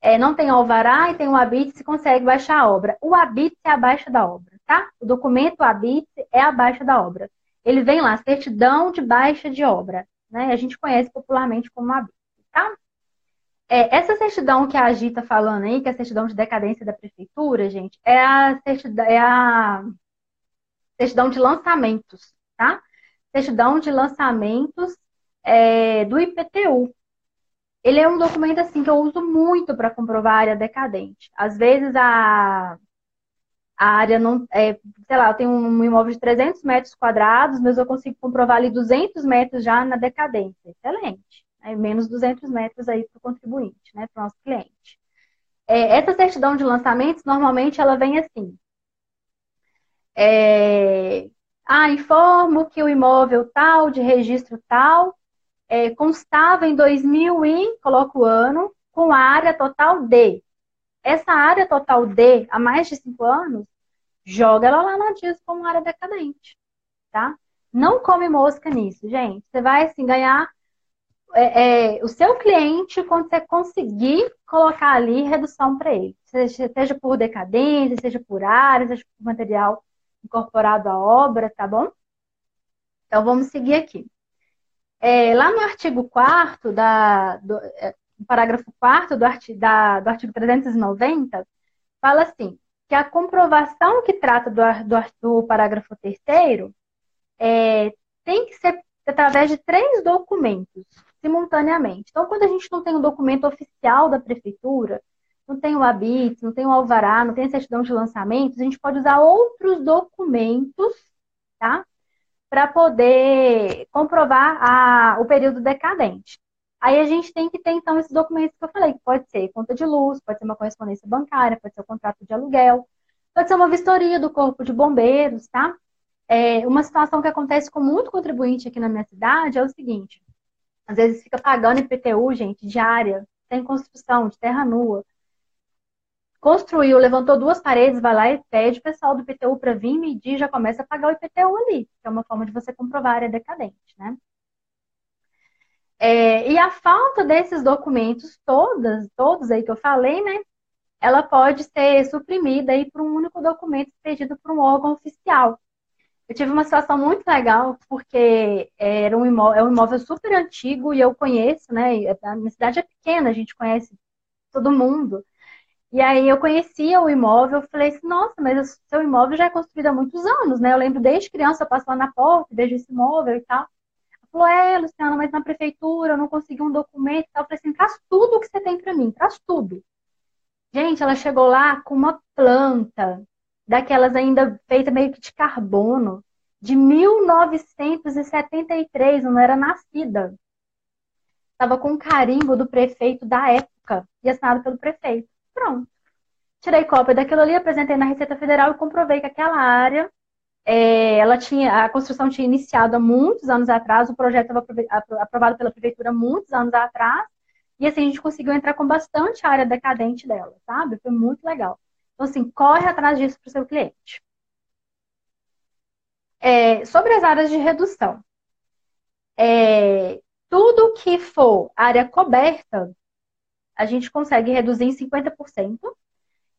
é, não tem alvará e tem o habite, se consegue baixar a obra. O habite é abaixo da obra, tá? O documento habite é abaixo da obra. Ele vem lá, certidão de baixa de obra, né? A gente conhece popularmente como habite, tá? É, essa certidão que a Agi está falando aí, que é a certidão de decadência da prefeitura, gente, é a certidão, é a certidão de lançamentos, tá? Certidão de lançamentos é, do IPTU. Ele é um documento assim que eu uso muito para comprovar a área decadente. Às vezes a, a área não, é, sei lá, eu tenho um imóvel de 300 metros quadrados, mas eu consigo comprovar ali 200 metros já na decadência. Excelente. É, menos 200 metros aí para o contribuinte, né, para o nosso cliente. É, essa certidão de lançamentos, normalmente, ela vem assim. É, ah, informo que o imóvel tal, de registro tal, é, constava em 2000 e, coloco o ano, com área total D. Essa área total D, há mais de cinco anos, joga ela lá na DIS como área decadente, tá? Não come mosca nisso, gente. Você vai, assim, ganhar é, é, o seu cliente quando você conseguir colocar ali redução para ele. Seja, seja por decadência, seja por área, seja por material incorporado à obra, tá bom? Então vamos seguir aqui. É, lá no artigo 4 da, do, é, parágrafo 4 do, artigo, da, do artigo 390, fala assim, que a comprovação que trata do, do, do parágrafo 3 é, tem que ser através de três documentos simultaneamente. Então, quando a gente não tem um documento oficial da prefeitura, não tem o habit, não tem o alvará, não tem a certidão de lançamento, a gente pode usar outros documentos, tá? Para poder comprovar a, o período decadente. Aí a gente tem que ter, então, esses documentos que eu falei, que pode ser conta de luz, pode ser uma correspondência bancária, pode ser um contrato de aluguel, pode ser uma vistoria do corpo de bombeiros, tá? É, uma situação que acontece com muito contribuinte aqui na minha cidade é o seguinte: às vezes fica pagando IPTU, gente, diária, tem construção de terra nua. Construiu, levantou duas paredes, vai lá e pede o pessoal do IPTU para vir medir, já começa a pagar o IPTU ali, que é uma forma de você comprovar a área decadente, né? É, e a falta desses documentos, todas, todos aí que eu falei, né? Ela pode ser suprimida aí por um único documento pedido por um órgão oficial. Eu tive uma situação muito legal, porque era um imóvel, é um imóvel super antigo e eu conheço, né? A minha cidade é pequena, a gente conhece todo mundo. E aí eu conhecia o imóvel, falei assim, nossa, mas o seu imóvel já é construído há muitos anos, né? Eu lembro desde criança, eu passo lá na porta, vejo esse imóvel e tal falou, é, Luciana, mas na prefeitura eu não consegui um documento e tal. Eu falei assim, traz tudo o que você tem para mim, traz tudo. Gente, ela chegou lá com uma planta, daquelas ainda feita meio que de carbono, de 1973, eu não era nascida. Estava com um carimbo do prefeito da época e assinado pelo prefeito. Pronto. Tirei cópia daquilo ali, apresentei na Receita Federal e comprovei que aquela área é, ela tinha, a construção tinha iniciado há muitos anos atrás, o projeto estava aprovado pela prefeitura muitos anos atrás, e assim a gente conseguiu entrar com bastante área decadente dela, sabe? Foi muito legal. Então, assim, corre atrás disso para o seu cliente. É, sobre as áreas de redução. É, tudo que for área coberta, a gente consegue reduzir em 50%,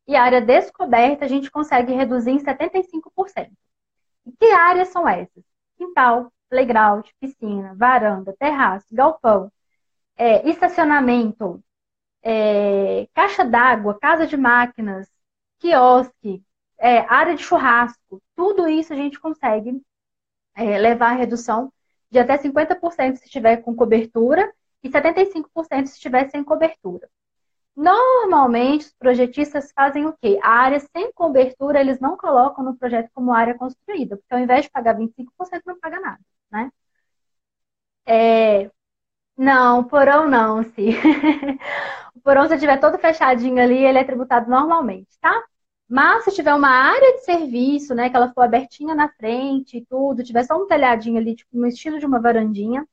e área descoberta a gente consegue reduzir em 75%. Que áreas são essas? Quintal, playground, piscina, varanda, terraço, galpão, é, estacionamento, é, caixa d'água, casa de máquinas, quiosque, é, área de churrasco, tudo isso a gente consegue é, levar a redução de até 50% se estiver com cobertura e 75% se estiver sem cobertura. Normalmente, os projetistas fazem o quê? A área sem cobertura, eles não colocam no projeto como área construída, porque ao invés de pagar 25%, não paga nada, né? É... Não, porão não, sim. <laughs> o porão, se tiver todo fechadinho ali, ele é tributado normalmente, tá? Mas se tiver uma área de serviço, né, que ela for abertinha na frente e tudo, tiver só um telhadinho ali, tipo, no estilo de uma varandinha,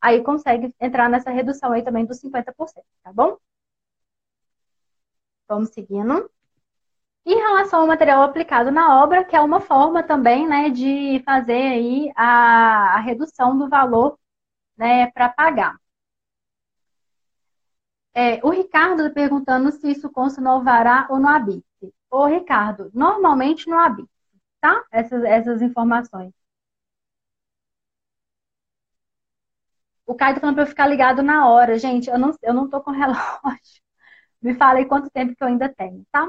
aí consegue entrar nessa redução aí também dos 50%, tá bom? Vamos seguindo. Em relação ao material aplicado na obra, que é uma forma também né, de fazer aí a, a redução do valor né, para pagar. É, o Ricardo tá perguntando se isso consta no alvará ou no habite. Ô, Ricardo, normalmente no habite, tá? Essas, essas informações. O Caio tá falando para eu ficar ligado na hora. Gente, eu não, eu não tô com <laughs> relógio. Me fala aí quanto tempo que eu ainda tenho, tá?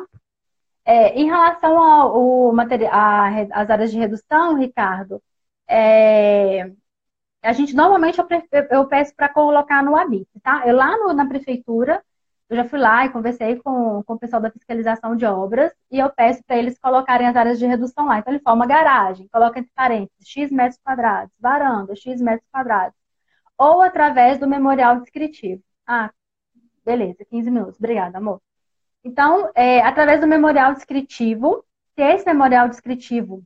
É, em relação ao, material, às áreas de redução, Ricardo, é, a gente normalmente eu, eu peço para colocar no habit, tá? Eu lá no, na prefeitura, eu já fui lá e conversei com, com o pessoal da fiscalização de obras e eu peço para eles colocarem as áreas de redução lá. Então ele forma garagem, coloca entre parênteses X metros quadrados, varanda, X metros quadrados. Ou através do memorial descritivo. Ah, Beleza, 15 minutos. Obrigada, amor. Então, é, através do memorial descritivo, se esse memorial descritivo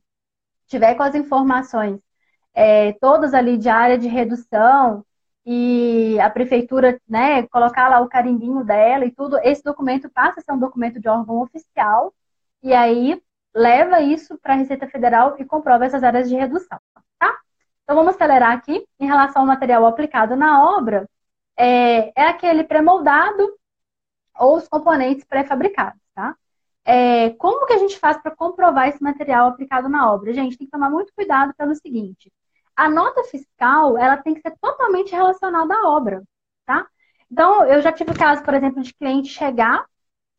tiver com as informações é, todas ali de área de redução e a prefeitura, né, colocar lá o carimbinho dela e tudo, esse documento passa a ser um documento de órgão oficial e aí leva isso para a Receita Federal e comprova essas áreas de redução, tá? Então vamos acelerar aqui em relação ao material aplicado na obra é, é aquele pré-moldado ou os componentes pré-fabricados, tá? É, como que a gente faz para comprovar esse material aplicado na obra? Gente, tem que tomar muito cuidado pelo seguinte: A nota fiscal, ela tem que ser totalmente relacionada à obra, tá? Então, eu já tive caso, por exemplo, de cliente chegar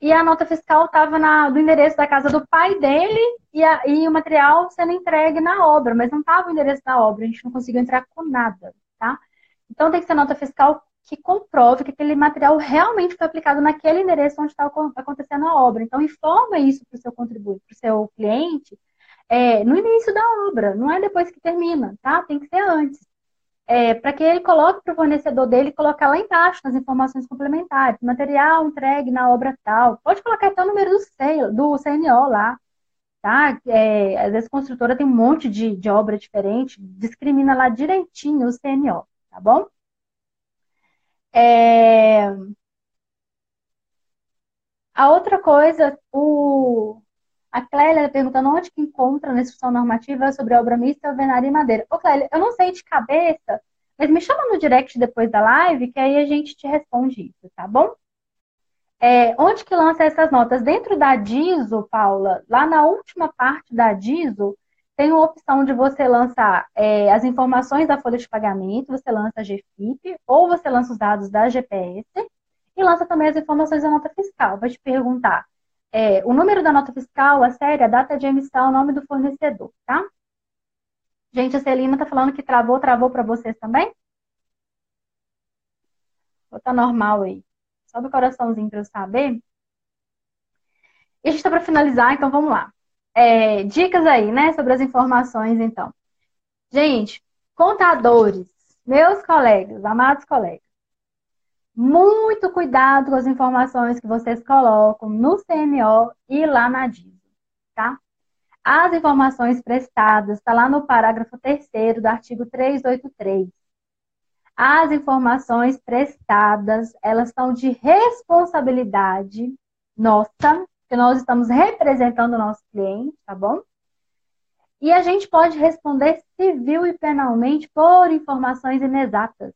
e a nota fiscal estava no endereço da casa do pai dele e, a, e, o material sendo entregue na obra, mas não estava o endereço da obra, a gente não conseguiu entrar com nada, tá? Então tem que ser nota fiscal que comprove que aquele material realmente foi aplicado naquele endereço onde está acontecendo a obra. Então informa isso para o seu contribuinte, para o seu cliente, é, no início da obra, não é depois que termina, tá? Tem que ser antes é, para que ele coloque para o fornecedor dele, colocar lá embaixo nas informações complementares, material entregue na obra tal. Pode colocar até o número do, do CNO lá, tá? É, às vezes a construtora tem um monte de, de obra diferente, discrimina lá direitinho o CNO, tá bom? É... A outra coisa, o, a Clélia perguntando onde que encontra na instrução normativa sobre obra mista, alvenaria e madeira. Ô, Clélia, eu não sei de cabeça, mas me chama no direct depois da live, que aí a gente te responde isso, tá bom? É, onde que lança essas notas? Dentro da DISO, Paula, lá na última parte da DISO, tem a opção de você lançar é, as informações da folha de pagamento, você lança a GFIP, ou você lança os dados da GPS, e lança também as informações da nota fiscal. Vai te perguntar é, o número da nota fiscal, a série, a data de emissão, o nome do fornecedor, tá? Gente, a Celina tá falando que travou, travou para vocês também? Ou tá normal aí? Sobe o coraçãozinho para eu saber. E a gente está para finalizar, então vamos lá. É, dicas aí, né, sobre as informações, então. Gente, contadores, meus colegas, amados colegas, muito cuidado com as informações que vocês colocam no CNO e lá na DISO, tá? As informações prestadas, está lá no parágrafo 3 do artigo 383. As informações prestadas, elas são de responsabilidade nossa, que nós estamos representando o nosso cliente, tá bom? E a gente pode responder civil e penalmente por informações inexatas.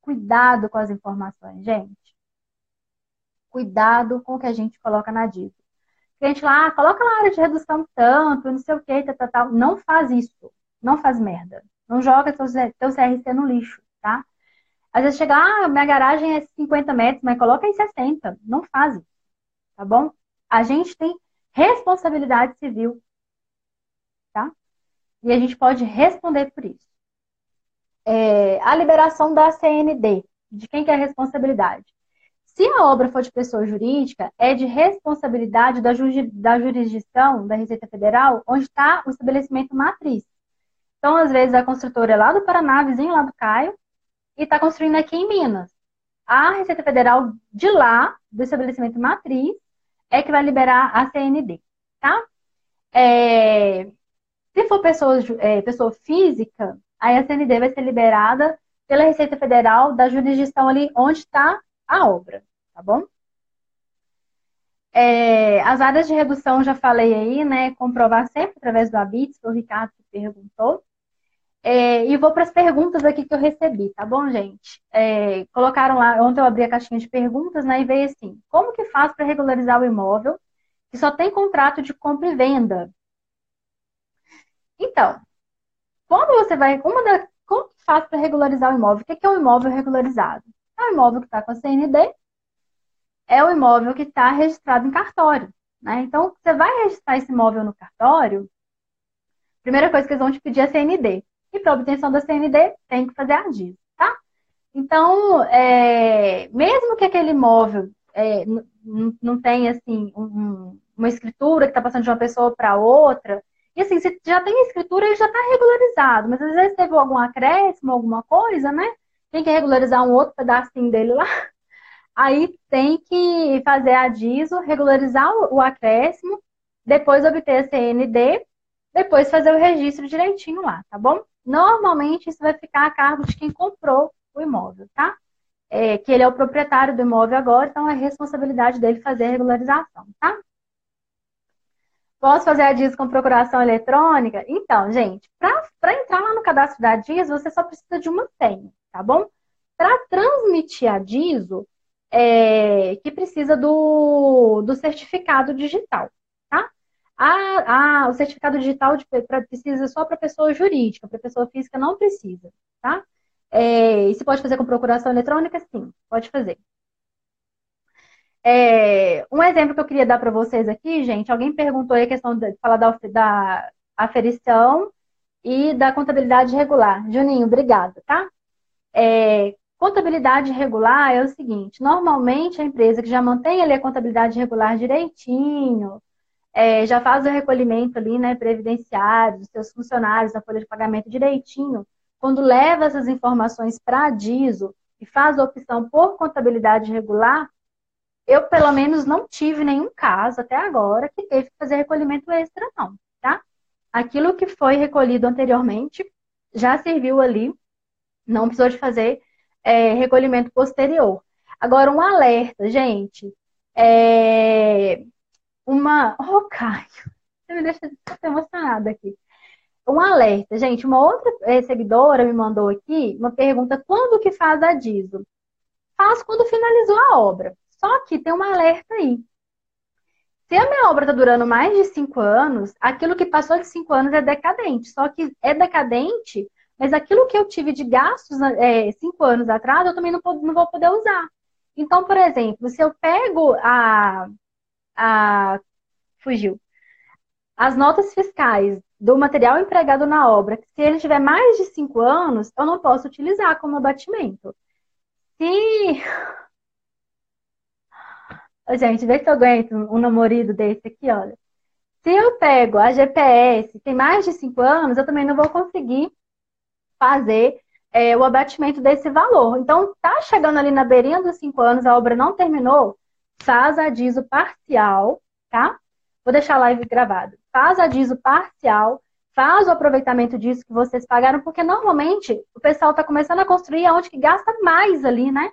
Cuidado com as informações, gente. Cuidado com o que a gente coloca na dívida. A gente lá, ah, coloca lá a área de redução tanto, não sei o que, tal, tal, tal. Não faz isso. Não faz merda. Não joga teu, teu CRC no lixo, tá? Às vezes chega, ah, minha garagem é 50 metros, mas coloca em 60. Não faz isso, tá bom? A gente tem responsabilidade civil, tá? E a gente pode responder por isso é, a liberação da CND, de quem que é a responsabilidade? Se a obra for de pessoa jurídica, é de responsabilidade da, da jurisdição da Receita Federal, onde está o estabelecimento matriz. Então, às vezes, a construtora é lá do Paraná, vizinho lá do Caio, e está construindo aqui em Minas. A Receita Federal de lá, do estabelecimento matriz, é que vai liberar a CND, tá? É, se for pessoa, é, pessoa física, aí a CND vai ser liberada pela Receita Federal da jurisdição ali onde está a obra, tá bom? É, as áreas de redução já falei aí, né? Comprovar sempre através do ABITS, que o Ricardo perguntou. É, e vou para as perguntas aqui que eu recebi, tá bom, gente? É, colocaram lá, ontem eu abri a caixinha de perguntas, né? E veio assim: como que faz para regularizar o imóvel que só tem contrato de compra e venda? Então, quando você vai. Uma da, como que faz para regularizar o imóvel? O que é um imóvel regularizado? É um imóvel que está com a CND, é o imóvel que está registrado em cartório. Né? Então, você vai registrar esse imóvel no cartório, primeira coisa que eles vão te pedir é a CND. E para obtenção da CND, tem que fazer a DIS, tá? Então, é, mesmo que aquele imóvel é, não tenha assim, um, uma escritura que está passando de uma pessoa para outra, e assim, se já tem escritura, ele já está regularizado, mas às vezes teve algum acréscimo, alguma coisa, né? Tem que regularizar um outro pedacinho dele lá. <laughs> Aí tem que fazer a DISO, regularizar o acréscimo, depois obter a CND, depois fazer o registro direitinho lá, tá bom? Normalmente isso vai ficar a cargo de quem comprou o imóvel, tá? É, que ele é o proprietário do imóvel agora, então é responsabilidade dele fazer a regularização, tá? Posso fazer a DIS com procuração eletrônica? Então, gente, para entrar lá no cadastro da DIS, você só precisa de uma senha, tá bom? Para transmitir a DISO, é, que precisa do, do certificado digital? Ah, ah, o certificado digital de, pra, precisa só para pessoa jurídica, para pessoa física não precisa, tá? É, e se pode fazer com procuração eletrônica? Sim, pode fazer. É, um exemplo que eu queria dar para vocês aqui, gente, alguém perguntou aí a questão de falar da, da aferição e da contabilidade regular. Juninho, obrigada, tá? É, contabilidade regular é o seguinte: normalmente a empresa que já mantém ali a contabilidade regular direitinho, é, já faz o recolhimento ali, né, previdenciário dos seus funcionários na folha de pagamento direitinho, quando leva essas informações para a DISO e faz a opção por contabilidade regular, eu pelo menos não tive nenhum caso até agora que teve que fazer recolhimento extra, não, tá? Aquilo que foi recolhido anteriormente já serviu ali, não precisou de fazer é, recolhimento posterior. Agora, um alerta, gente. É, uma. Oh, Caio, você me deixa emocionada aqui. Um alerta, gente. Uma outra seguidora me mandou aqui uma pergunta: quando que faz a DISO? Faz quando finalizou a obra. Só que tem um alerta aí. Se a minha obra está durando mais de cinco anos, aquilo que passou de cinco anos é decadente. Só que é decadente, mas aquilo que eu tive de gastos é, cinco anos atrás, eu também não, não vou poder usar. Então, por exemplo, se eu pego a, a fugiu. As notas fiscais do material empregado na obra, se ele tiver mais de cinco anos, eu não posso utilizar como abatimento. Se. <laughs> Gente, vê se eu aguento um namorado desse aqui, olha. Se eu pego a GPS, tem mais de cinco anos, eu também não vou conseguir fazer é, o abatimento desse valor. Então, tá chegando ali na beirinha dos cinco anos, a obra não terminou, faz a DISO parcial, tá? Vou deixar a live gravada. Faz a DISO parcial, faz o aproveitamento disso que vocês pagaram, porque normalmente o pessoal está começando a construir onde que gasta mais ali, né?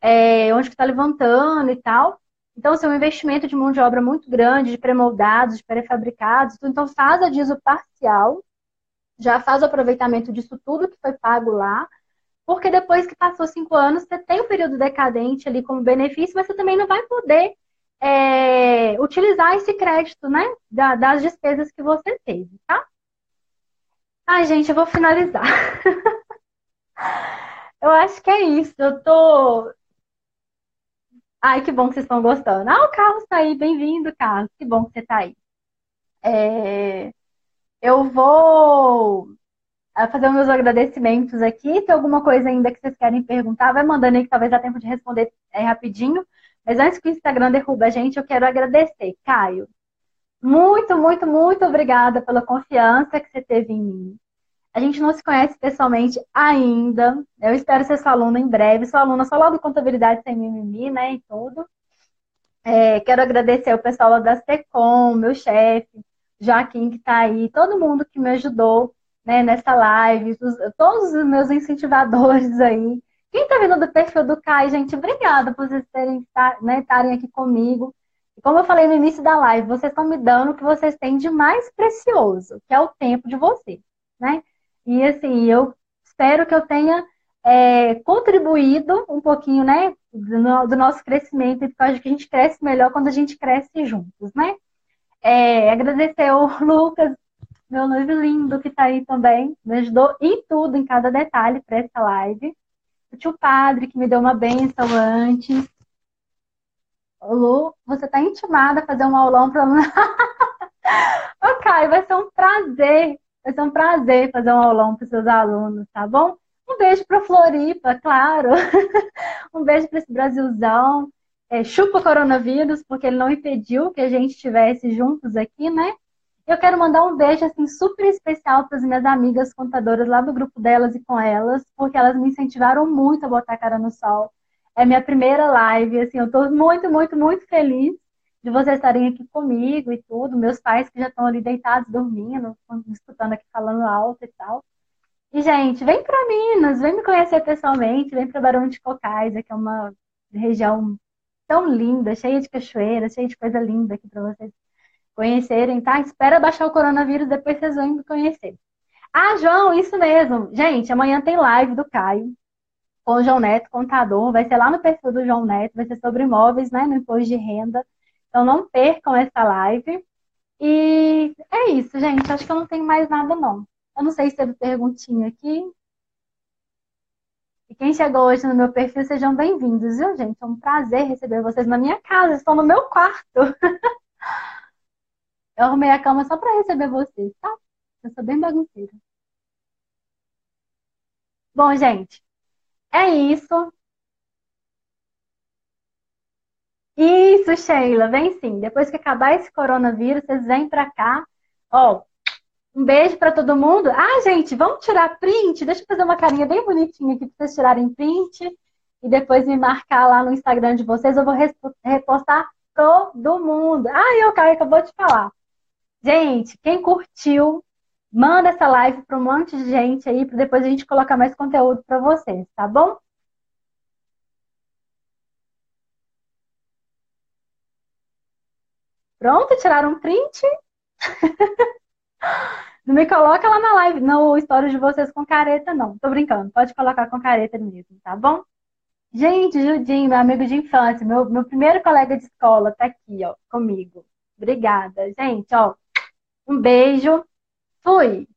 É, onde que está levantando e tal. Então, se assim, é um investimento de mão de obra muito grande, de pré-moldados, de pré-fabricados, então faz a DISO parcial, já faz o aproveitamento disso tudo que foi pago lá, porque depois que passou cinco anos, você tem um período decadente ali como benefício, mas você também não vai poder é, utilizar esse crédito, né? Da, das despesas que você teve, tá? Ai, gente, eu vou finalizar. <laughs> eu acho que é isso. Eu tô. Ai, que bom que vocês estão gostando. Ah, o Carlos tá aí. Bem-vindo, Carlos. Que bom que você tá aí. É... Eu vou fazer meus agradecimentos aqui. Se alguma coisa ainda que vocês querem perguntar, vai mandando aí que talvez dá tempo de responder é, rapidinho. Mas antes que o Instagram derruba a gente, eu quero agradecer, Caio. Muito, muito, muito obrigada pela confiança que você teve em mim. A gente não se conhece pessoalmente ainda. Eu espero ser sua aluna em breve. Sou aluna só lá do Contabilidade Sem Mimimi, né? E tudo. É, quero agradecer o pessoal da Secom, meu chefe, Joaquim, que está aí, todo mundo que me ajudou né, nessa live, os, todos os meus incentivadores aí. Quem tá vindo do perfil do Kai, gente, obrigada por vocês terem, né, estarem aqui comigo. Como eu falei no início da live, vocês estão me dando o que vocês têm de mais precioso, que é o tempo de vocês, né? E assim, eu espero que eu tenha é, contribuído um pouquinho, né, do, do, nosso crescimento, porque eu acho que a gente cresce melhor quando a gente cresce juntos, né? É, agradecer o <laughs> Lucas, meu noivo lindo, que está aí também, me ajudou em tudo, em cada detalhe para essa live o tio padre que me deu uma benção antes. Lu, você está intimada a fazer um aulão para <laughs> ok, vai ser um prazer, vai ser um prazer fazer um aulão para seus alunos, tá bom? Um beijo para Floripa, claro. <laughs> um beijo para esse Brasilzão. É, chupa coronavírus, porque ele não impediu que a gente estivesse juntos aqui, né? Eu quero mandar um beijo assim super especial para as minhas amigas contadoras lá do grupo delas e com elas, porque elas me incentivaram muito a botar a cara no sol. É minha primeira live, assim, eu estou muito, muito, muito feliz de vocês estarem aqui comigo e tudo. Meus pais que já estão ali deitados dormindo, escutando aqui falando alto e tal. E gente, vem para Minas, vem me conhecer pessoalmente, vem para Barão de Cocais, que é uma região tão linda, cheia de cachoeiras, cheia de coisa linda aqui para vocês conhecerem, tá? Espera baixar o coronavírus, depois vocês vão me conhecer. Ah, João, isso mesmo. Gente, amanhã tem live do Caio com o João Neto, contador. Vai ser lá no perfil do João Neto, vai ser sobre imóveis, né? No imposto de renda. Então não percam essa live. E é isso, gente. Acho que eu não tenho mais nada, não. Eu não sei se teve perguntinha aqui. E quem chegou hoje no meu perfil, sejam bem-vindos, viu, gente? É um prazer receber vocês na minha casa. Estou no meu quarto. <laughs> Eu arrumei a cama só para receber vocês, tá? Eu sou bem bagunceira. Bom, gente, é isso. Isso, Sheila, vem sim. Depois que acabar esse coronavírus, vocês vêm pra cá. Ó, um beijo para todo mundo. Ah, gente, vamos tirar print? Deixa eu fazer uma carinha bem bonitinha aqui para vocês tirarem print e depois me marcar lá no Instagram de vocês. Eu vou repostar todo mundo. Ah, eu, Caio, acabou de falar. Gente, quem curtiu, manda essa live para um monte de gente aí, para depois a gente colocar mais conteúdo para vocês, tá bom? Pronto, tiraram um print? <laughs> Não me coloca lá na live, no story de vocês com careta, não. Tô brincando, pode colocar com careta mesmo, tá bom? Gente, Judinho, meu amigo de infância, meu, meu primeiro colega de escola, tá aqui, ó, comigo. Obrigada, gente, ó. Um beijo. Fui!